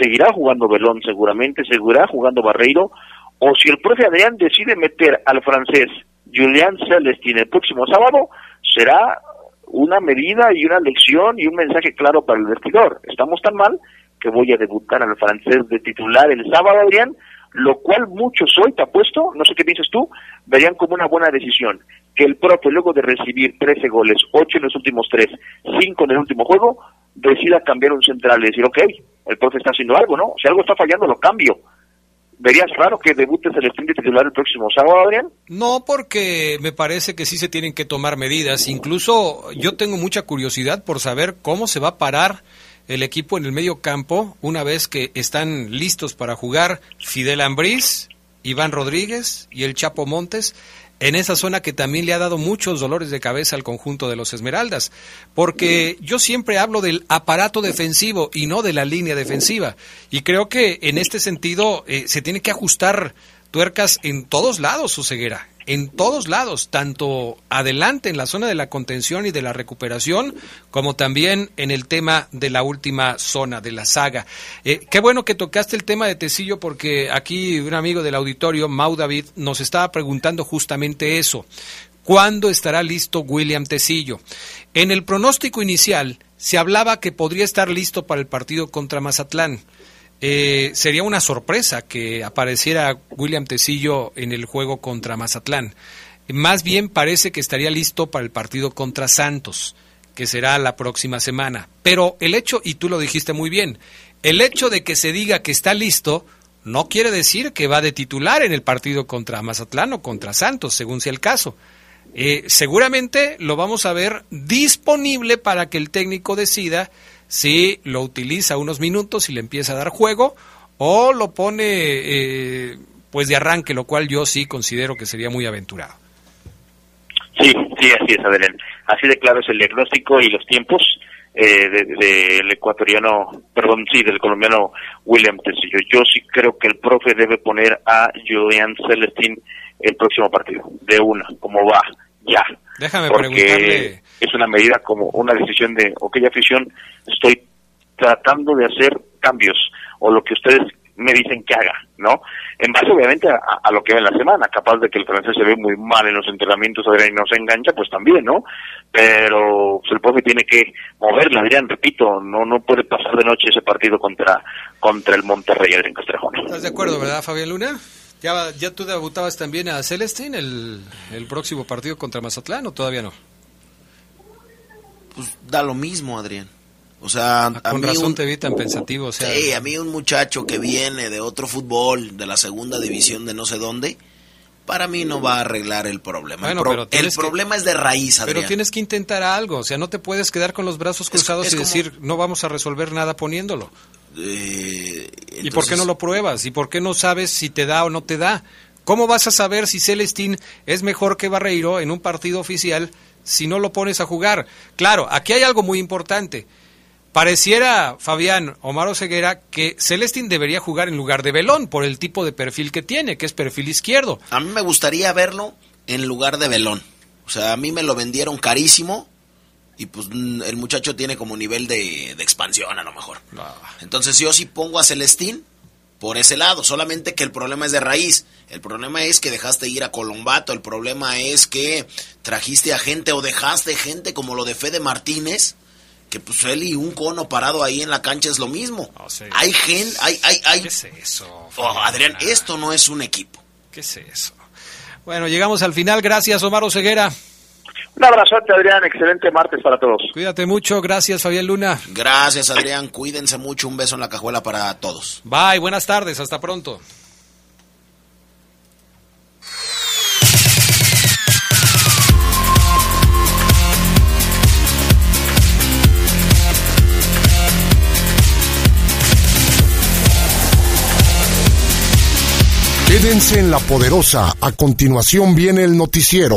seguirá jugando Belón seguramente, seguirá jugando Barreiro, o si el profe Adrián decide meter al francés Julián Celestin el próximo sábado, será una medida y una lección y un mensaje claro para el vestidor. Estamos tan mal que voy a debutar al francés de titular el sábado, Adrián, lo cual muchos hoy, te apuesto, no sé qué piensas tú, verían como una buena decisión. Que el profe, luego de recibir 13 goles, 8 en los últimos 3, 5 en el último juego, decida cambiar un central y decir, ok, el profe está haciendo algo, ¿no? Si algo está fallando, lo cambio. ¿Verías raro que debute Celestín de titular el próximo sábado, Adrián? No, porque me parece que sí se tienen que tomar medidas. Incluso yo tengo mucha curiosidad por saber cómo se va a parar el equipo en el medio campo una vez que están listos para jugar Fidel Ambriz, Iván Rodríguez y el Chapo Montes en esa zona que también le ha dado muchos dolores de cabeza al conjunto de los Esmeraldas, porque yo siempre hablo del aparato defensivo y no de la línea defensiva, y creo que en este sentido eh, se tiene que ajustar tuercas en todos lados su ceguera, en todos lados, tanto adelante en la zona de la contención y de la recuperación, como también en el tema de la última zona de la saga. Eh, qué bueno que tocaste el tema de Tecillo, porque aquí un amigo del auditorio, Mau David, nos estaba preguntando justamente eso. ¿Cuándo estará listo William Tecillo? En el pronóstico inicial se hablaba que podría estar listo para el partido contra Mazatlán. Eh, sería una sorpresa que apareciera William Tecillo en el juego contra Mazatlán. Más bien parece que estaría listo para el partido contra Santos, que será la próxima semana. Pero el hecho, y tú lo dijiste muy bien, el hecho de que se diga que está listo no quiere decir que va de titular en el partido contra Mazatlán o contra Santos, según sea el caso. Eh, seguramente lo vamos a ver disponible para que el técnico decida si lo utiliza unos minutos y le empieza a dar juego o lo pone eh, pues de arranque, lo cual yo sí considero que sería muy aventurado. Sí, sí, así es, Adrián. Así de claro es el diagnóstico y los tiempos eh, del ecuatoriano, perdón, sí, del colombiano William Tecillo. Yo sí creo que el profe debe poner a Julian Celestín el próximo partido, de una, como va, ya. Déjame porque preguntarle. es una medida como una decisión de, ok, afición, estoy tratando de hacer cambios o lo que ustedes me dicen que haga, ¿no? En base obviamente a, a lo que ve en la semana, capaz de que el francés se ve muy mal en los entrenamientos, Adrián, y no se engancha, pues también, ¿no? Pero pues, el profe tiene que moverla, Adrián, repito, no no puede pasar de noche ese partido contra contra el Monterrey, Adrián Castrejón. ¿Estás de acuerdo, verdad, Fabián Luna? ¿Ya, ya tú debutabas también a Celestín el, el próximo partido contra Mazatlán o todavía no? Pues da lo mismo, Adrián. O sea, a Ah, Con mí razón un- te vi tan pensativo, o sea, Sí, a mí un muchacho que viene de otro fútbol, de la segunda división de no sé dónde, para mí no va a arreglar el problema. Bueno, el pro- pero el tienes que- problema es de raíz, Adrián. pero tienes que intentar algo, o sea, no te puedes quedar con los brazos cruzados es y como- decir, no vamos a resolver nada poniéndolo. Eh, ¿Y por qué no lo pruebas? ¿Y por qué no sabes si te da o no te da? ¿Cómo vas a saber si Celestín es mejor que Barreiro en un partido oficial si no lo pones a jugar? Claro, aquí hay algo muy importante. Pareciera, Fabián, Omar Ceguera, que Celestín debería jugar en lugar de Belón por el tipo de perfil que tiene, que es perfil izquierdo. A mí me gustaría verlo en lugar de Belón. O sea, a mí me lo vendieron carísimo y pues mm, el muchacho tiene como nivel de, de expansión a lo mejor. Entonces yo sí pongo a Celestín por ese lado, solamente que el problema es de raíz. El problema es que dejaste ir a Colombato, el problema es que trajiste a gente o dejaste gente como lo de Fede Martínez, que pues él y un cono parado ahí en la cancha es lo mismo. Hay gente, hay, hay, hay... ¿Qué es eso? Oh, Adrián, esto no es un equipo. ¿Qué es eso? Bueno, llegamos al final. Gracias, Omar Ceguera. Un abrazote, Adrián, excelente martes para todos. Cuídate mucho. Gracias, Fabián Luna. Gracias, Adrián. Cuídense mucho. Un beso en la cajuela para todos. Bye, buenas tardes. Hasta pronto. Quédense en la poderosa. A continuación viene el noticiero.